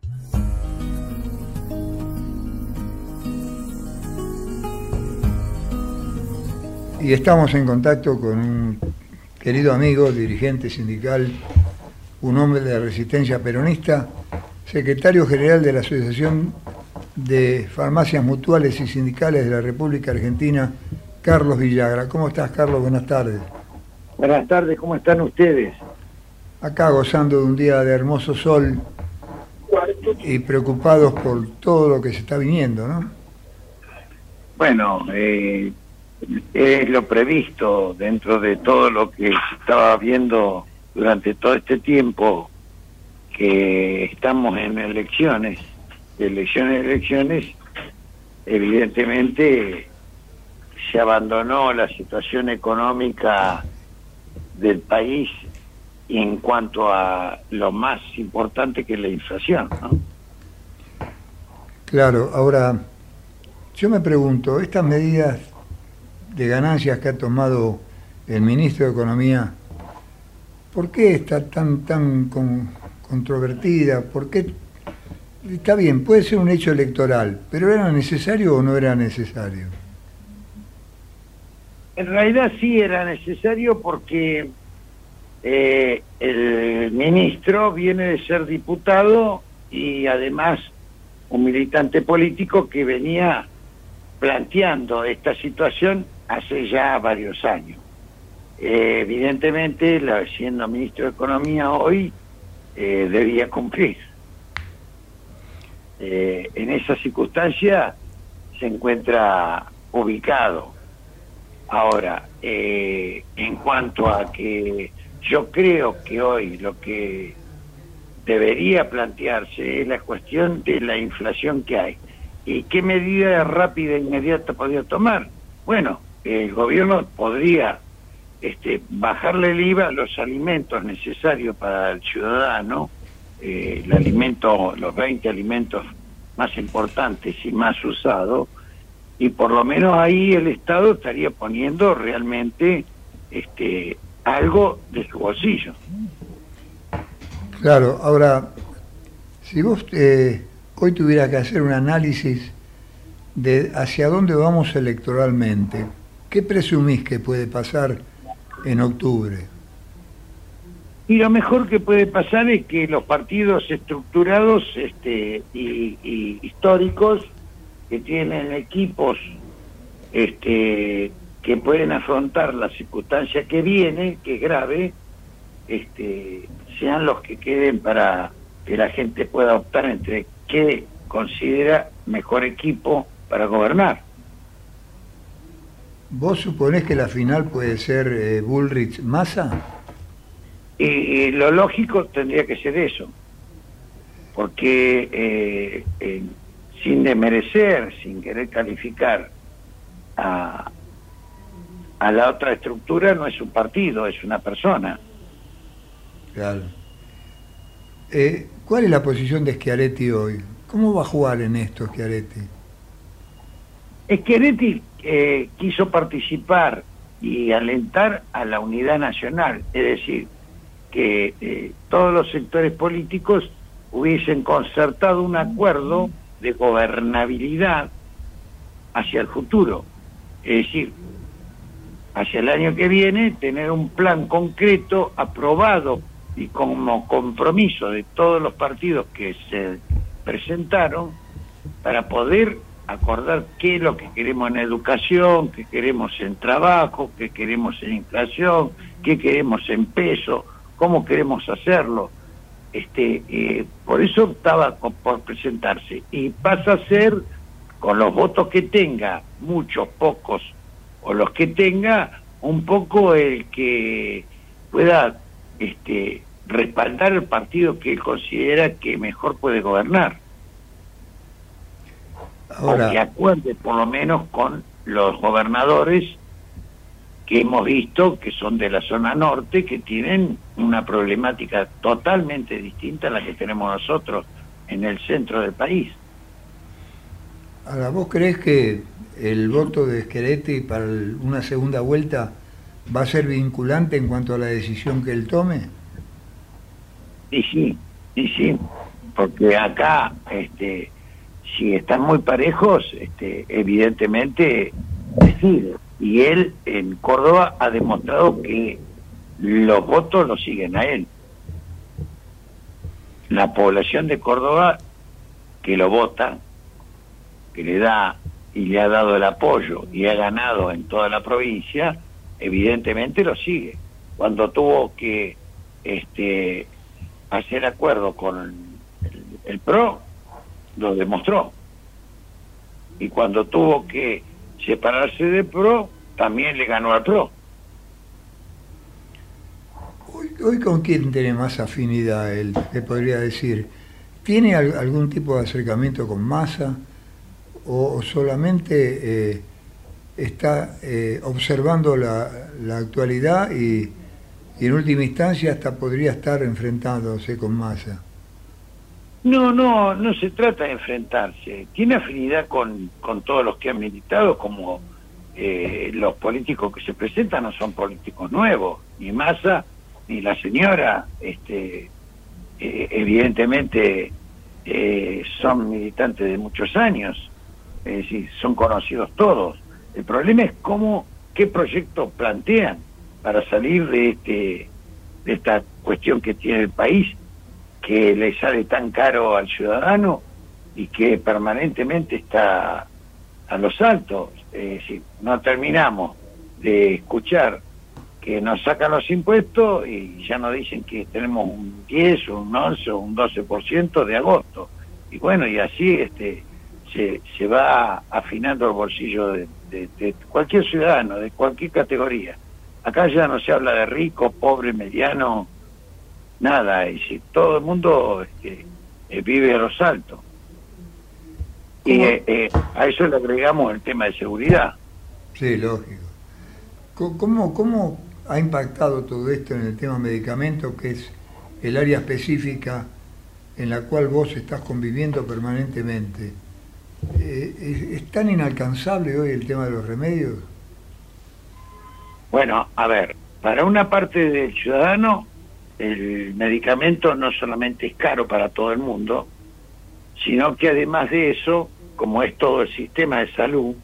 A: Y estamos en contacto con un querido amigo, dirigente sindical, un hombre de la resistencia peronista, secretario general de la Asociación de Farmacias Mutuales y Sindicales de la República Argentina, Carlos Villagra. ¿Cómo estás, Carlos? Buenas tardes.
F: Buenas tardes, ¿cómo están ustedes?
A: Acá gozando de un día de hermoso sol y preocupados por todo lo que se está viniendo, ¿no?
F: Bueno, eh, es lo previsto dentro de todo lo que se estaba viendo durante todo este tiempo, que estamos en elecciones, elecciones, elecciones, evidentemente se abandonó la situación económica del país en cuanto a lo más importante que es la inflación. ¿no?
A: Claro, ahora yo me pregunto, estas medidas de ganancias que ha tomado el ministro de Economía, ¿por qué está tan tan con- controvertida? ¿Por qué? Está bien, puede ser un hecho electoral, pero ¿era necesario o no era necesario?
F: En realidad sí era necesario porque eh, el ministro viene de ser diputado y además un militante político que venía planteando esta situación hace ya varios años. Eh, evidentemente, la- siendo ministro de Economía hoy, eh, debía cumplir. Eh, en esa circunstancia se encuentra ubicado. Ahora, en cuanto a que yo creo que hoy lo que debería plantearse es la cuestión de la inflación que hay. ¿Y qué medida rápida e inmediata podría tomar? Bueno, el gobierno podría este, bajarle el IVA a los alimentos necesarios para el ciudadano, eh, el alimento, los 20 alimentos más importantes y más usados, y por lo menos ahí el Estado estaría poniendo realmente este, algo de su bolsillo.
A: Claro, ahora, si vos eh, hoy tuvieras que hacer un análisis de hacia dónde vamos electoralmente, ¿qué presumís que puede pasar en octubre?
F: Y lo mejor que puede pasar es que los partidos estructurados este, y, históricos que tienen equipos este, que pueden afrontar la circunstancia que viene, que es grave, este, sean los que queden para que la gente pueda optar entre qué considera mejor equipo para gobernar.
A: ¿Vos suponés que la final puede ser eh, Bullrich-Massa?
F: Y, y lo lógico tendría que ser eso, porque eh, eh, sin demerecer, sin querer calificar a, a la otra estructura, no es un partido, es una persona.
A: Claro. Eh, ¿Cuál es la posición de Schiaretti hoy? ¿Cómo va a jugar en esto Schiaretti?
F: Schiaretti eh, quiso participar y alentar a la unidad nacional, es decir, que eh, todos los sectores políticos hubiesen concertado un acuerdo de gobernabilidad hacia el futuro, es decir, hacia el año que viene tener un plan concreto aprobado y como compromiso de todos los partidos que se presentaron para poder acordar qué es lo que queremos en educación, qué queremos en trabajo, qué queremos en inflación, qué queremos en peso, cómo queremos hacerlo. Este, eh, por eso estaba co- por presentarse y pasa a ser con los votos que tenga, muchos, pocos, o los que tenga, un poco el que pueda este, respaldar el partido que él considera que mejor puede gobernar o que
A: Ahora,
F: acuerde por lo menos con los gobernadores que hemos visto que son de la zona norte, que tienen una problemática totalmente distinta a la que tenemos nosotros en el centro del país.
A: ahora, ¿vos creés que el voto de Schiaretti para una segunda vuelta va a ser vinculante en cuanto a la decisión que él tome?
F: Y sí, y sí, porque acá, este, si están muy parejos, este, evidentemente decide. Y él en Córdoba ha demostrado que los votos lo siguen a él. La población de Córdoba que lo vota, que le da y le ha dado el apoyo y ha ganado en toda la provincia, evidentemente lo sigue. Cuando tuvo que este, hacer acuerdo con el, el PRO, lo demostró. Y cuando tuvo que separarse del PRO, también le ganó al PRO.
A: hoy con quién tiene más afinidad él, te podría decir. ¿Tiene al- algún tipo de acercamiento con Massa o, o solamente eh, está eh, observando la, la actualidad y, y en última instancia hasta podría estar enfrentándose con Massa?
F: No, no, no se trata de enfrentarse. Tiene afinidad con, con todos los que han militado, como eh, los políticos que se presentan no son políticos nuevos, ni Massa, ni la señora, este, eh, evidentemente eh, son militantes de muchos años, es decir, son conocidos todos. El problema es cómo, qué proyectos plantean para salir de este, de esta cuestión que tiene el país que le sale tan caro al ciudadano y que permanentemente está a los altos. Es decir, no terminamos de escuchar que nos sacan los impuestos y ya nos dicen que tenemos un 10, un 11 o un 12% de agosto. Y bueno, y así este se, se va afinando el bolsillo de, de- de cualquier ciudadano, de cualquier categoría. Acá ya no se habla de rico, pobre, mediano, nada, y si todo el mundo este, eh, vive a los altos. Y eh, eh, a eso le agregamos el tema de seguridad.
A: Sí, lógico. Co- ¿Cómo, ¿Cómo ha impactado todo esto en el tema medicamento, que es el área específica en la cual vos estás conviviendo permanentemente? ¿es, es tan inalcanzable hoy el tema de los remedios?
F: Bueno, a ver, para una parte del ciudadano, el medicamento no solamente es caro para todo el mundo, sino que además de eso, como es todo el sistema de salud,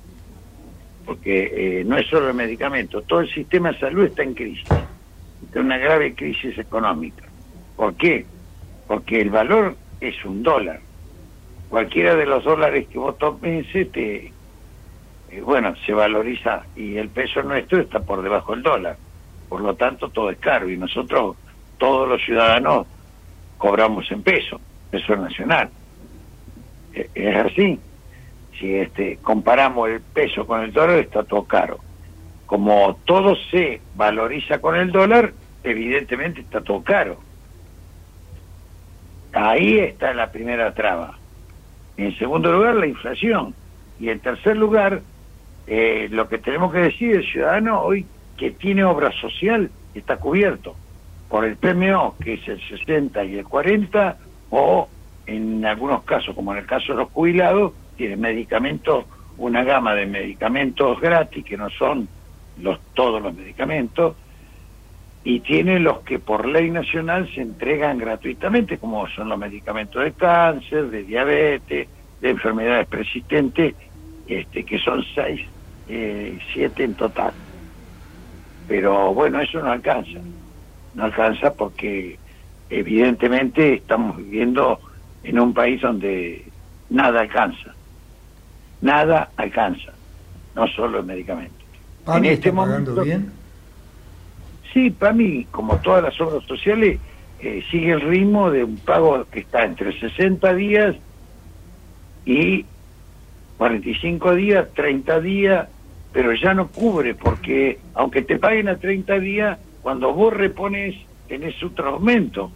F: porque eh, no es solo el medicamento, todo el sistema de salud está en crisis, está en una grave crisis económica. ¿Por qué? Porque el valor es un dólar. Cualquiera de los dólares que vos tomes, te, eh, bueno, se valoriza y el peso nuestro está por debajo del dólar. Por lo tanto, todo es caro y nosotros, todos los ciudadanos, cobramos en peso, peso nacional. Eh, Es así. Si este comparamos el peso con el dólar, está todo caro. Como todo se valoriza con el dólar, evidentemente está todo caro. Ahí está la primera traba. En segundo lugar, la inflación. Y en tercer lugar, eh, lo que tenemos que decir, el ciudadano hoy que tiene obra social está cubierto por el PMO, que es el 60 y el 40, o en algunos casos, como en el caso de los jubilados, tiene medicamentos, una gama de medicamentos gratis, que no son los todos los medicamentos, y tiene los que por ley nacional se entregan gratuitamente, como son los medicamentos de cáncer, de diabetes, de enfermedades persistentes, este, que son seis, eh, siete en total. Pero bueno, eso no alcanza. No alcanza porque evidentemente estamos viviendo en un país donde nada alcanza. Nada alcanza. No solo el medicamento.
A: ¿PAMI
F: En este
A: está pagando
F: momento-
A: bien?
F: Sí, para mí, como todas las obras sociales, eh, sigue el ritmo de un pago que está entre 60 días y 45 días, 30 días, pero ya no cubre porque aunque te paguen a 30 días, cuando vos repones tenés otro aumento.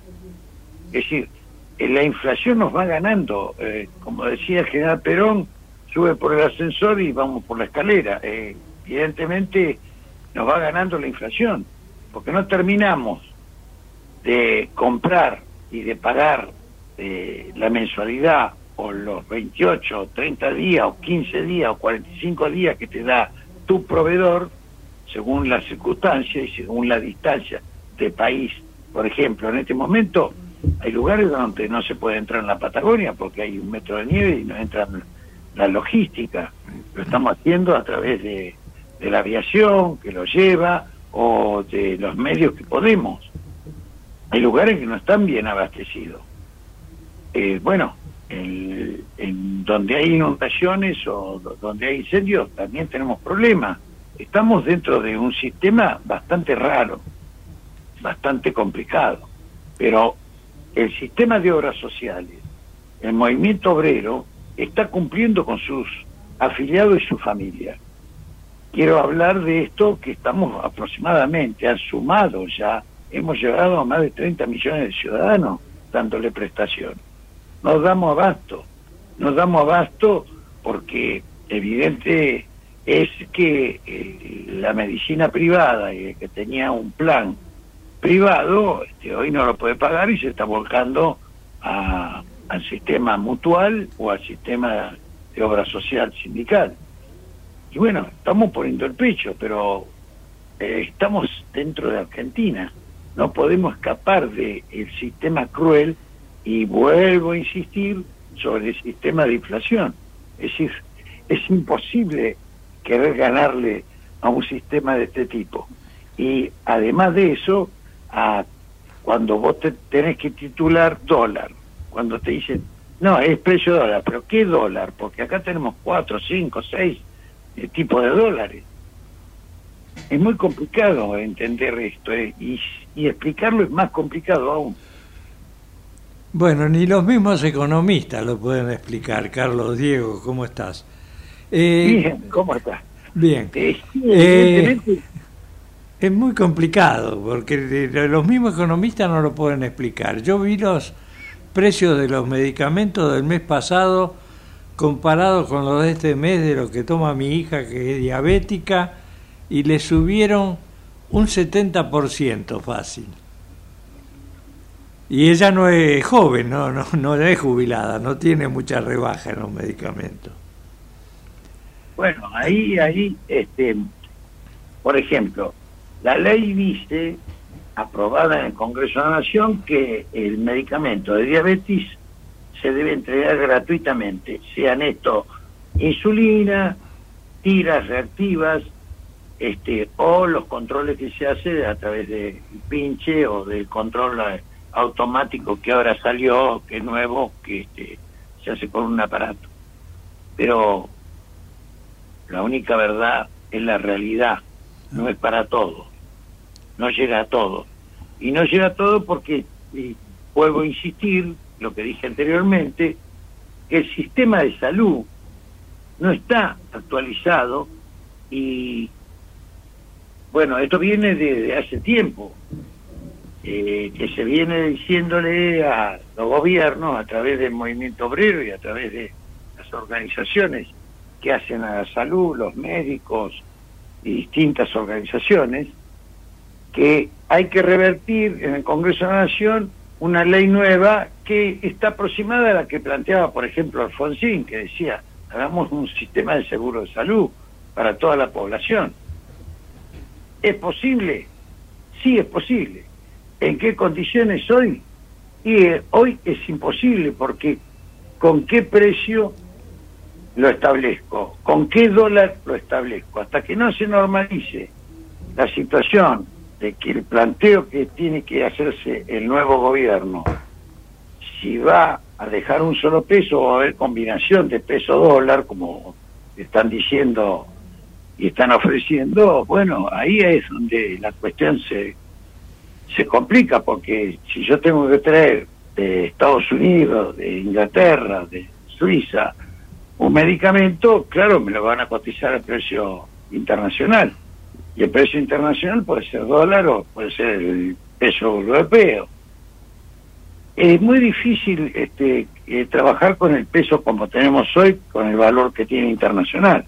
F: Es decir, eh, la inflación nos va ganando. eh, como decía el general Perón, sube por el ascensor y vamos por la escalera. Eh, evidentemente nos va ganando la inflación, porque no terminamos de comprar y de pagar eh, la mensualidad o los 28 o 30 días o 15 días o 45 días que te da tu proveedor según las circunstancias y según la distancia del país. Por ejemplo, en este momento hay lugares donde no se puede entrar en la Patagonia porque hay un metro de nieve y no entra la logística. Lo estamos haciendo a través de, de la aviación que lo lleva o de los medios que podemos. Hay lugares que no están bien abastecidos. Eh, bueno, el- en donde hay inundaciones o do- donde hay incendios también tenemos problemas. Estamos dentro de un sistema bastante raro, bastante complicado, pero el sistema de obras sociales, el movimiento obrero, está cumpliendo con sus afiliados y su familia. Quiero hablar de esto que estamos aproximadamente, han sumado ya hemos llegado a más de 30 millones de ciudadanos dándole prestación. Nos damos abasto, nos damos abasto porque evidente es que eh, la medicina privada, eh, que tenía un plan privado, este, hoy no lo puede pagar y se está volcando a, al sistema mutual o al sistema de obra social sindical. Y bueno, estamos poniendo el pecho, pero eh, estamos dentro de Argentina. No podemos escapar del sistema cruel y vuelvo a insistir sobre el sistema de inflación. Es decir, es imposible querer ganarle a un sistema de este tipo. Y además de eso, a, cuando vos te tenés que titular dólar, cuando te dicen, no, es precio dólar, pero ¿qué dólar? Porque acá tenemos cuatro, cinco, seis eh, tipos de dólares. Es muy complicado entender esto eh, y, y explicarlo es más complicado aún.
C: Bueno, ni los mismos economistas lo pueden explicar. Carlos Diego, ¿cómo estás? Eh,
F: Bien, ¿cómo estás?
C: Bien.
F: Eh,
C: Eh,
F: evidentemente,
C: es muy complicado porque los mismos economistas no lo pueden explicar. Yo vi los precios de los medicamentos del mes pasado comparados con los de este mes de lo que toma mi hija que es diabética y le subieron un 70% fácil. Y ella no es joven, no, no, no es jubilada, no tiene mucha rebaja en los medicamentos.
F: Bueno, ahí, ahí, este, por ejemplo, la ley dice, aprobada en el Congreso de la Nación, que el medicamento de diabetes se debe entregar gratuitamente, sean esto insulina, tiras reactivas, este, o los controles que se hace a través de pinche o del control automático que ahora salió, que es nuevo, que este, se hace con un aparato. Pero la única verdad es la realidad, no es para todo, no llega a todo. Y no llega a todo porque, y vuelvo a insistir, lo que dije anteriormente, que el sistema de salud no está actualizado y, bueno, esto viene de, de hace tiempo, eh, que se viene diciéndole a los gobiernos a través del movimiento obrero y a través de las organizaciones que hacen a la salud, los médicos y distintas organizaciones, que hay que revertir en el Congreso de la Nación una ley nueva que está aproximada a la que planteaba, por ejemplo, Alfonsín, que decía, hagamos un sistema de seguro de salud para toda la población. ¿Es posible? Sí, es posible. ¿En qué condiciones hoy? Y eh, hoy es imposible porque ¿con qué precio lo establezco? ¿Con qué dólar lo establezco? Hasta que no se normalice la situación de que el planteo que tiene que hacerse el nuevo gobierno, si va a dejar un solo peso o a haber combinación de peso-dólar, como están diciendo y están ofreciendo, bueno, ahí es donde la cuestión se, se complica, porque si yo tengo que traer de Estados Unidos, de Inglaterra, de Suiza, un medicamento, claro, me lo van a cotizar al precio internacional. Y el precio internacional puede ser dólar o puede ser el peso europeo. Es muy difícil este, eh, trabajar con el peso como tenemos hoy, con el valor que tiene internacional.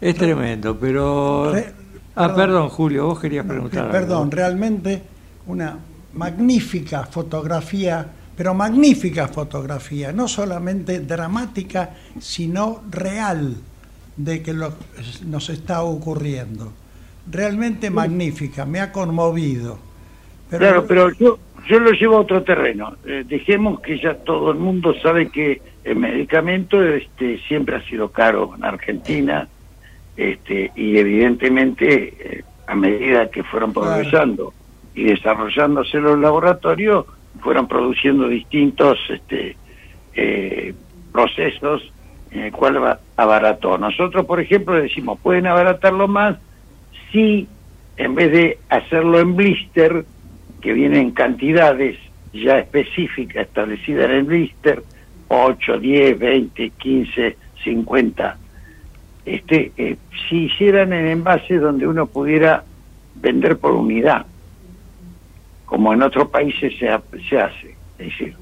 C: Es tremendo, pero...
B: Re-
C: Ah, perdón, Julio, vos querías preguntar. algo.
B: Perdón, realmente una magnífica fotografía, pero magnífica fotografía, no solamente dramática, sino real de que lo nos está ocurriendo. Realmente magnífica, me ha conmovido. Pero,
F: Claro, pero yo, yo lo llevo a otro terreno. Eh, dejemos que ya todo el mundo sabe que el medicamento este, siempre ha sido caro en Argentina este, y evidentemente eh, a medida que fueron
B: Claro.
F: progresando y desarrollándose los laboratorios, fueron produciendo distintos este, eh, procesos en el cual abarató. Nosotros, por ejemplo, decimos, pueden abaratarlo más si en vez de hacerlo en blister, que viene en cantidades ya específicas establecidas en el blister, 8, 10, 20, 15, 50, este, eh, si hicieran en envases donde uno pudiera vender por unidad, como en otros países se, se hace. Es decir,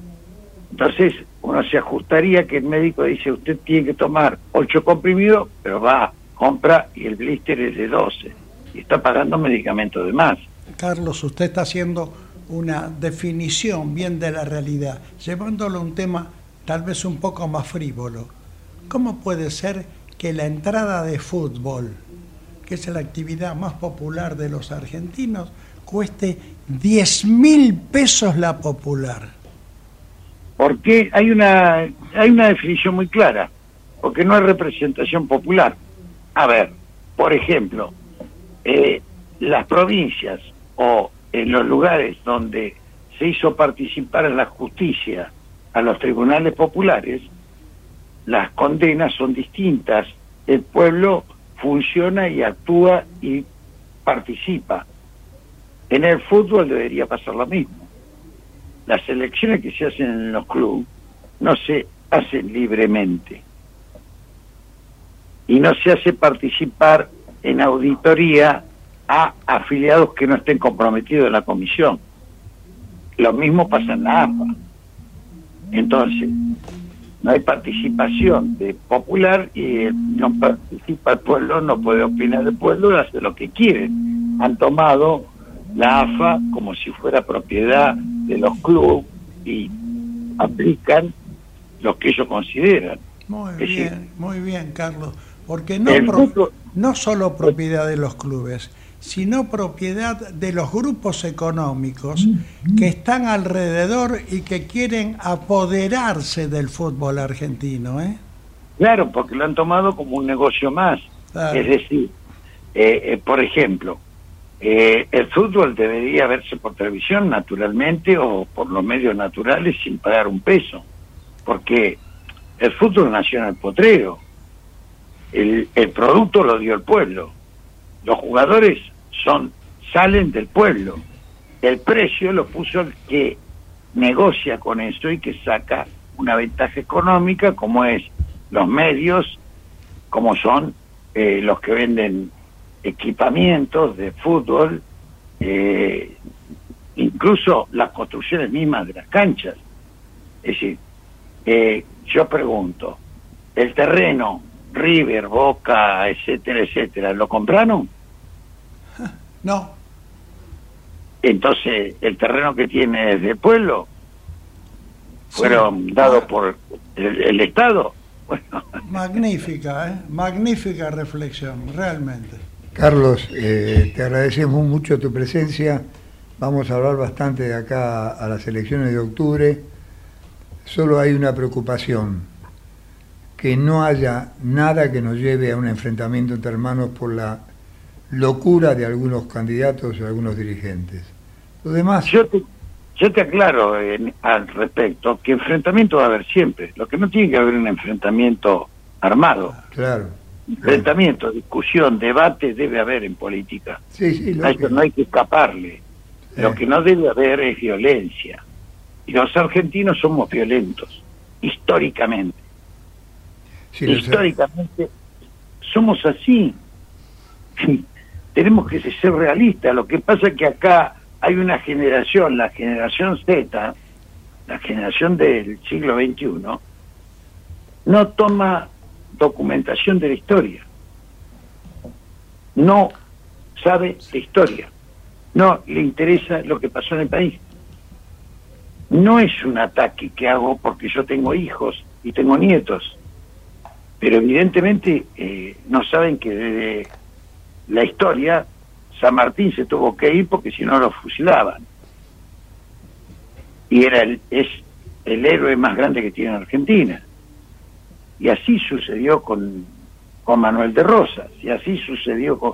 F: entonces uno se ajustaría que el médico dice usted tiene que tomar 8 comprimidos, pero va, compra y el blister es de 12 y está pagando medicamentos de más.
B: Carlos, usted está haciendo una definición bien de la realidad, llevándolo a un tema tal vez un poco más frívolo. ¿Cómo puede ser que la entrada de fútbol, que es la actividad más popular de los argentinos, cueste 10 mil pesos la popular?
F: Porque hay una, hay una definición muy clara, porque no hay representación popular. A ver, por ejemplo, eh, las provincias o en los lugares donde se hizo participar en la justicia a los tribunales populares, las condenas son distintas. El pueblo funciona y actúa y participa. En el fútbol debería pasar lo mismo. Las elecciones que se hacen en los clubes no se hacen libremente y no se hace participar en auditoría a afiliados que no estén comprometidos en la comisión. Lo mismo pasa en la AFA. Entonces, no hay participación de popular y no participa el pueblo, no puede opinar el pueblo, hace lo que quiere. Han tomado la AFA como si fuera propiedad de los clubes y aplican lo que ellos consideran.
B: Muy
F: Es decir,
B: bien, muy bien, Carlos. Porque no, pro- no solo propiedad de los clubes, sino propiedad de los grupos económicos que están alrededor y que quieren apoderarse del fútbol argentino. ¿eh?
F: Claro, porque lo han tomado como un negocio más.
B: Claro.
F: Es decir, eh, eh, por ejemplo, eh, el fútbol debería verse por televisión naturalmente o por los medios naturales sin pagar un peso, porque el fútbol nació en el potrero, el, el producto lo dio el pueblo, los jugadores son salen del pueblo, el precio lo puso el que negocia con eso y que saca una ventaja económica como es los medios, como son eh, los que venden equipamientos de fútbol, eh, incluso las construcciones mismas de las canchas. Es decir, eh, yo pregunto, el terreno, River, Boca, etcétera, etcétera, ¿lo compraron?
B: No,
F: Entonces, el terreno que tiene desde el pueblo fueron dados por el, el Estado. Bueno,
B: magnífica, ¿eh? magnífica reflexión, realmente.
A: Carlos, eh, te agradecemos mucho tu presencia. Vamos a hablar bastante de acá a las elecciones de octubre. Solo hay una preocupación, que no haya nada que nos lleve a un enfrentamiento entre hermanos por la locura de algunos candidatos y algunos dirigentes. Lo demás,
F: yo te, yo te aclaro en- al respecto que enfrentamiento va a haber siempre. Lo que no tiene que haber un enfrentamiento armado.
A: claro.
F: Enfrentamiento, discusión, debate debe haber en política.
A: Sí, sí,
F: A eso no hay que escaparle. Lo que no debe haber es violencia. Y los argentinos somos violentos, históricamente. Históricamente somos así. Tenemos que ser realistas. Lo que pasa es que acá hay una generación, la generación Z, la generación del siglo XXI, no toma documentación de la historia. No sabe de historia. No le interesa lo que pasó en el país. No es un ataque que hago porque yo tengo hijos y tengo nietos pero evidentemente eh, no saben que desde la historia San Martín se tuvo que ir porque si no lo fusilaban. Y era el, es el héroe más grande que tiene Argentina. Y así sucedió con, con Manuel de Rosas, y así sucedió con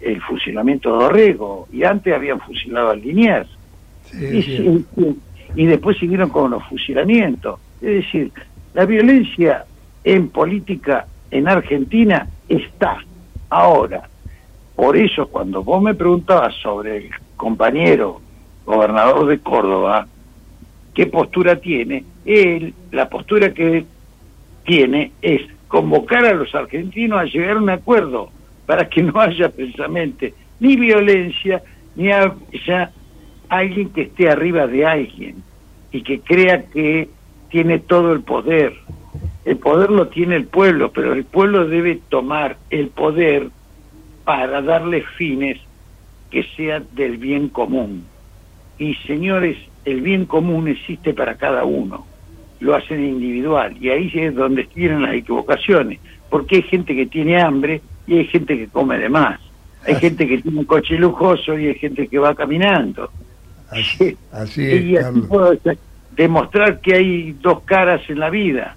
F: el fusilamiento de Dorrego, y antes habían fusilado a Liniers.
A: Sí,
F: y después siguieron con los fusilamientos. Es decir, la violencia en política en Argentina está ahora. Por eso cuando vos me preguntabas sobre el compañero gobernador de Córdoba, qué postura tiene, él, la postura que tiene es convocar a los argentinos a llegar a un acuerdo para que no haya precisamente ni violencia ni haya alguien que esté arriba de alguien y que crea que tiene todo el poder. El poder lo tiene el pueblo, pero el pueblo debe tomar el poder para darle fines que sean del bien común. Y señores, el bien común existe para cada uno, lo hacen individual, y ahí es donde tienen las equivocaciones, porque hay gente que tiene hambre y hay gente que come de más, hay gente que tiene un coche lujoso y hay gente que va caminando.
A: Así, así es,
F: y así puedo demostrar que hay dos caras en la vida.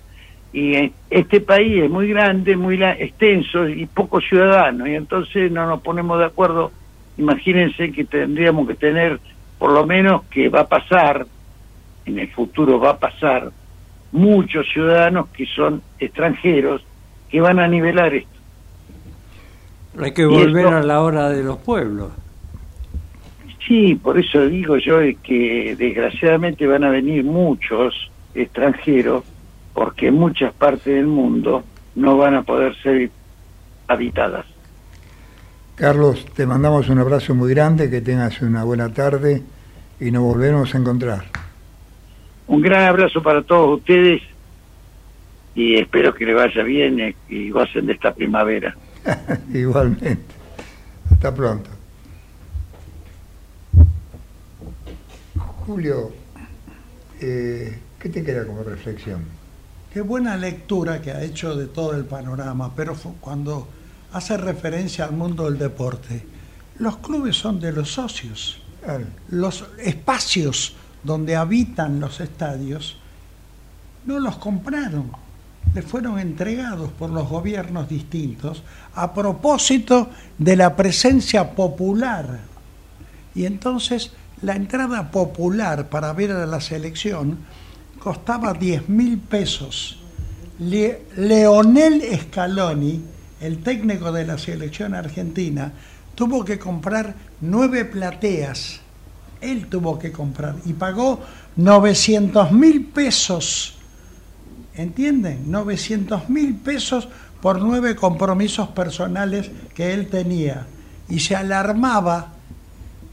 F: Y este país es muy grande, muy extenso y pocos ciudadanos, y entonces no nos ponemos de acuerdo. Imagínense que tendríamos que tener, por lo menos que va a pasar, en el futuro va a pasar, muchos ciudadanos que son extranjeros que van a nivelar esto.
C: Hay que volver a la hora de los pueblos.
F: Sí, por eso digo yo que desgraciadamente van a venir muchos extranjeros porque en muchas partes del mundo no van a poder ser habitadas.
A: Carlos, te mandamos un abrazo muy grande, que tengas una buena tarde y nos volvemos a encontrar.
F: Un gran abrazo para todos ustedes y espero que le vaya bien y gocen de esta primavera.
A: Igualmente. Hasta pronto. Julio, eh, ¿qué te queda como reflexión?
B: Qué buena lectura que ha hecho de todo el panorama, pero cuando hace referencia al mundo del deporte, los clubes son de los socios. Los espacios donde habitan los estadios no los compraron, le fueron entregados por los gobiernos distintos a propósito de la presencia popular. Y entonces la entrada popular para ver a la selección costaba 10 mil pesos. Leonel Scaloni, el técnico de la selección argentina, tuvo que comprar nueve plateas. Él tuvo que comprar y pagó 900 mil pesos. ¿Entienden? 900 mil pesos por nueve compromisos personales que él tenía. Y se alarmaba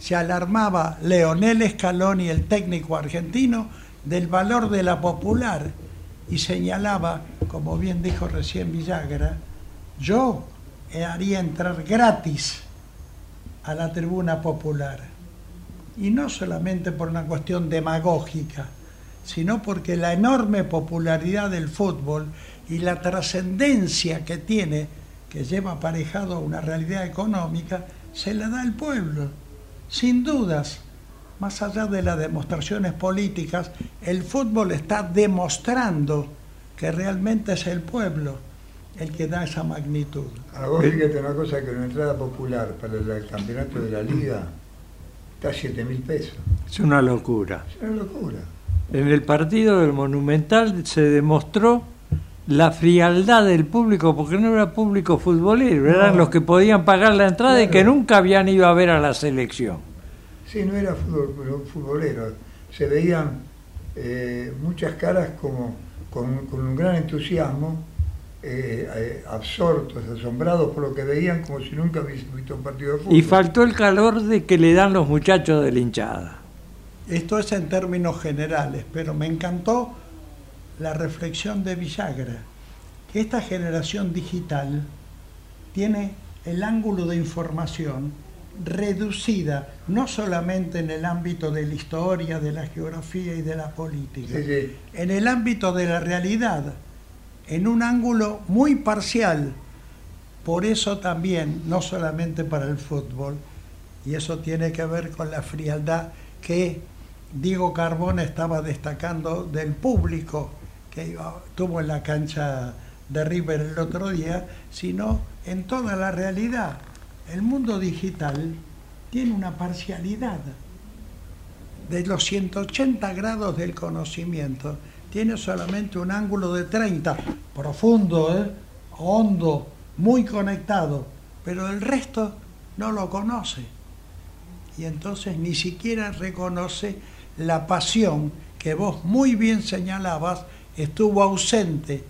B: se alarmaba Leonel Scaloni, el técnico argentino, del valor de la popular y señalaba, como bien dijo recién Villagra, yo haría entrar gratis a la tribuna popular. Y no solamente por una cuestión demagógica, sino porque la enorme popularidad del fútbol y la trascendencia que tiene, que lleva aparejado una realidad económica, se la da el pueblo sin dudas, más allá de las demostraciones políticas, el fútbol está demostrando que realmente es el pueblo el que da esa magnitud.
A: A vos fíjate una cosa, que una entrada popular para el campeonato de la liga está a 7 mil pesos.
C: Es una locura.
A: Es una locura.
C: En el partido del Monumental se demostró la frialdad del público, porque no era público futbolero, eran los que podían pagar la entrada y que nunca habían ido a ver a la selección.
A: Sí, no era fútbol, futbolero, se veían eh, muchas caras como con, un gran entusiasmo, eh, eh, absortos, asombrados por lo que veían como si nunca hubiesen visto un partido de fútbol.
C: Y faltó el calor de que le dan los muchachos de la hinchada.
B: Esto es en términos generales, pero me encantó la reflexión de Villagra, que esta generación digital tiene el ángulo de información reducida no solamente en el ámbito de la historia, de la geografía y de la política, en el ámbito de la realidad, en un ángulo muy parcial. Por eso también, no solamente para el fútbol, y eso tiene que ver con la frialdad que Diego Carbón estaba destacando del público que tuvo en la cancha de River el otro día, sino en toda la realidad. El mundo digital tiene una parcialidad. De los 180 grados del conocimiento, tiene solamente un ángulo de 30, profundo, ¿eh? hondo, muy conectado, pero el resto no lo conoce. Y entonces ni siquiera reconoce la pasión que vos muy bien señalabas estuvo ausente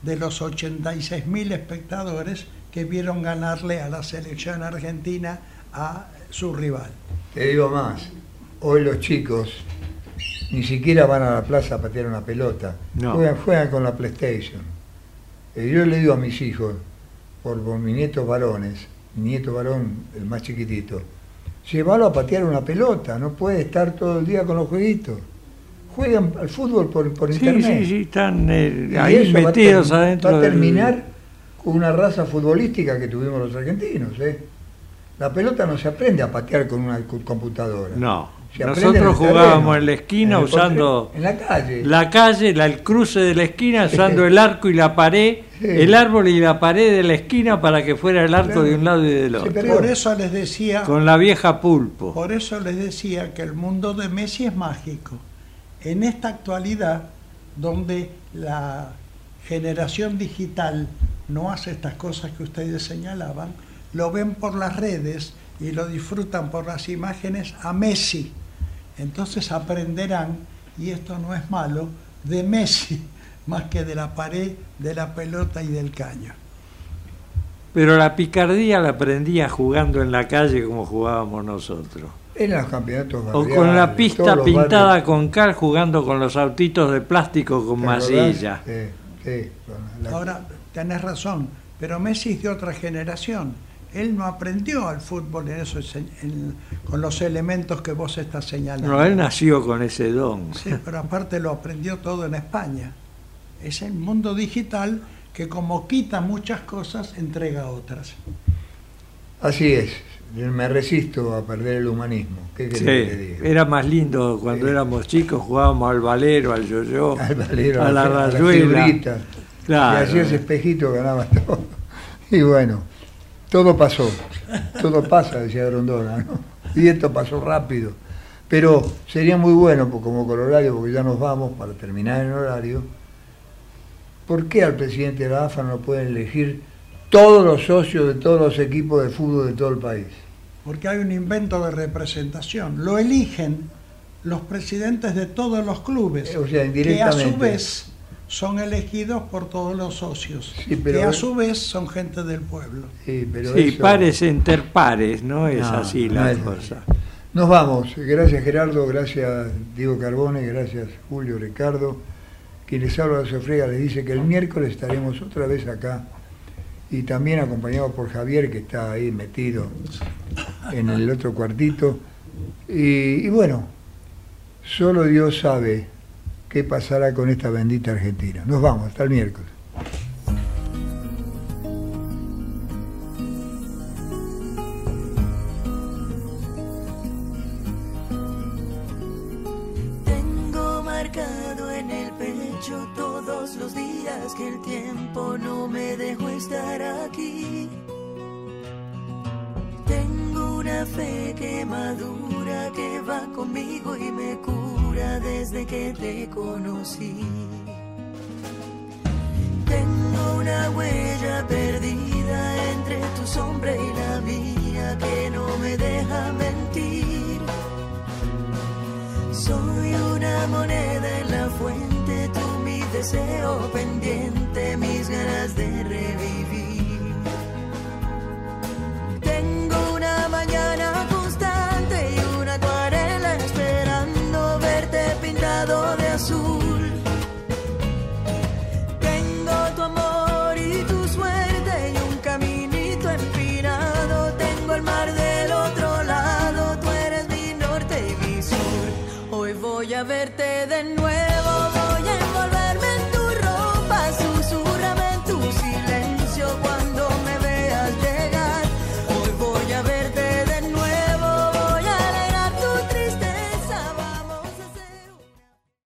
B: de los 86 mil espectadores que vieron ganarle a la selección argentina a su rival.
A: Te digo más, hoy los chicos ni siquiera van a la plaza a patear una pelota.
C: No.
A: Juegan, juegan con la PlayStation. Eh, yo le digo a mis hijos, por, por mis nietos varones, mi nieto varón, el más chiquitito, llévalo a patear una pelota, no puede estar todo el día con los jueguitos. Juegan al fútbol por, por
C: Sí,
A: internet.
C: sí, sí, están eh, ahí
A: va
C: metidos adentro.
A: Va a
C: del-
A: terminar con una raza futbolística que tuvimos los argentinos. ¿eh? La pelota no se aprende a patear con una computadora.
C: No, nosotros jugábamos
A: terreno,
C: en la esquina
A: en
C: usando
A: En la calle.
C: la calle, la- el cruce de la esquina, usando el arco y la pared, el árbol y la pared de la esquina para que fuera el arco de un lado y del otro.
B: Por eso les decía,
C: Con la vieja pulpo.
B: por eso les decía que el mundo de Messi es mágico. En esta actualidad, donde la generación digital no hace estas cosas que ustedes señalaban, lo ven por las redes y lo disfrutan por las imágenes a Messi. Entonces aprenderán, y esto no es malo, de Messi más que de la pared, de la pelota y del caño.
C: Pero la picardía la aprendía jugando en la calle como jugábamos nosotros.
A: En los campeonatos
C: O con la pista pintada
A: barrios.
C: con cal jugando con los autitos de plástico con masilla.
A: Sí, sí, la-
B: Ahora, tenés razón, pero Messi es de otra generación. Él no aprendió al fútbol en eso, en- con los elementos que vos estás señalando.
C: No, él nació con ese don.
B: Sí, pero aparte lo aprendió todo en España. Es el mundo digital que como quita muchas cosas, entrega otras.
A: Así es. Me resisto a perder el humanismo. ¿Qué querés
C: Sí,
A: que te diga?
C: era más lindo cuando éramos chicos, jugábamos al valero, al yo-yo,
A: Al valero,
C: a la
A: la
C: rayuela. Claro.
A: Y hacías espejito, ganabas todo. Y bueno, todo pasó. Todo pasa, decía Grondona, ¿no? Y esto pasó rápido. Pero sería muy bueno, pues, como corolario, porque ya nos vamos para terminar el horario. ¿Por qué al presidente de la AFA no pueden elegir todos los socios de todos los equipos de fútbol de todo el país?
B: Porque hay un invento de representación. Lo eligen los presidentes de todos los clubes,
A: O sea,
B: que a su vez son elegidos por todos los socios,
A: Sí, pero-
B: que a su vez son gente del pueblo.
A: Sí, pero
C: Sí,
A: eso-
C: pares enter pares, no es
A: No,
C: así
A: no
C: la
A: es
C: cosa.
A: Nos vamos. Gracias Gerardo, gracias Diego Carbone, gracias Julio Ricardo. Quien les habla de Sofrega les dice que el miércoles estaremos otra vez acá y también acompañado por Javier que está ahí metido en el otro cuartito. Y, y bueno, solo Dios sabe qué pasará con esta bendita Argentina. Nos vamos, hasta el miércoles.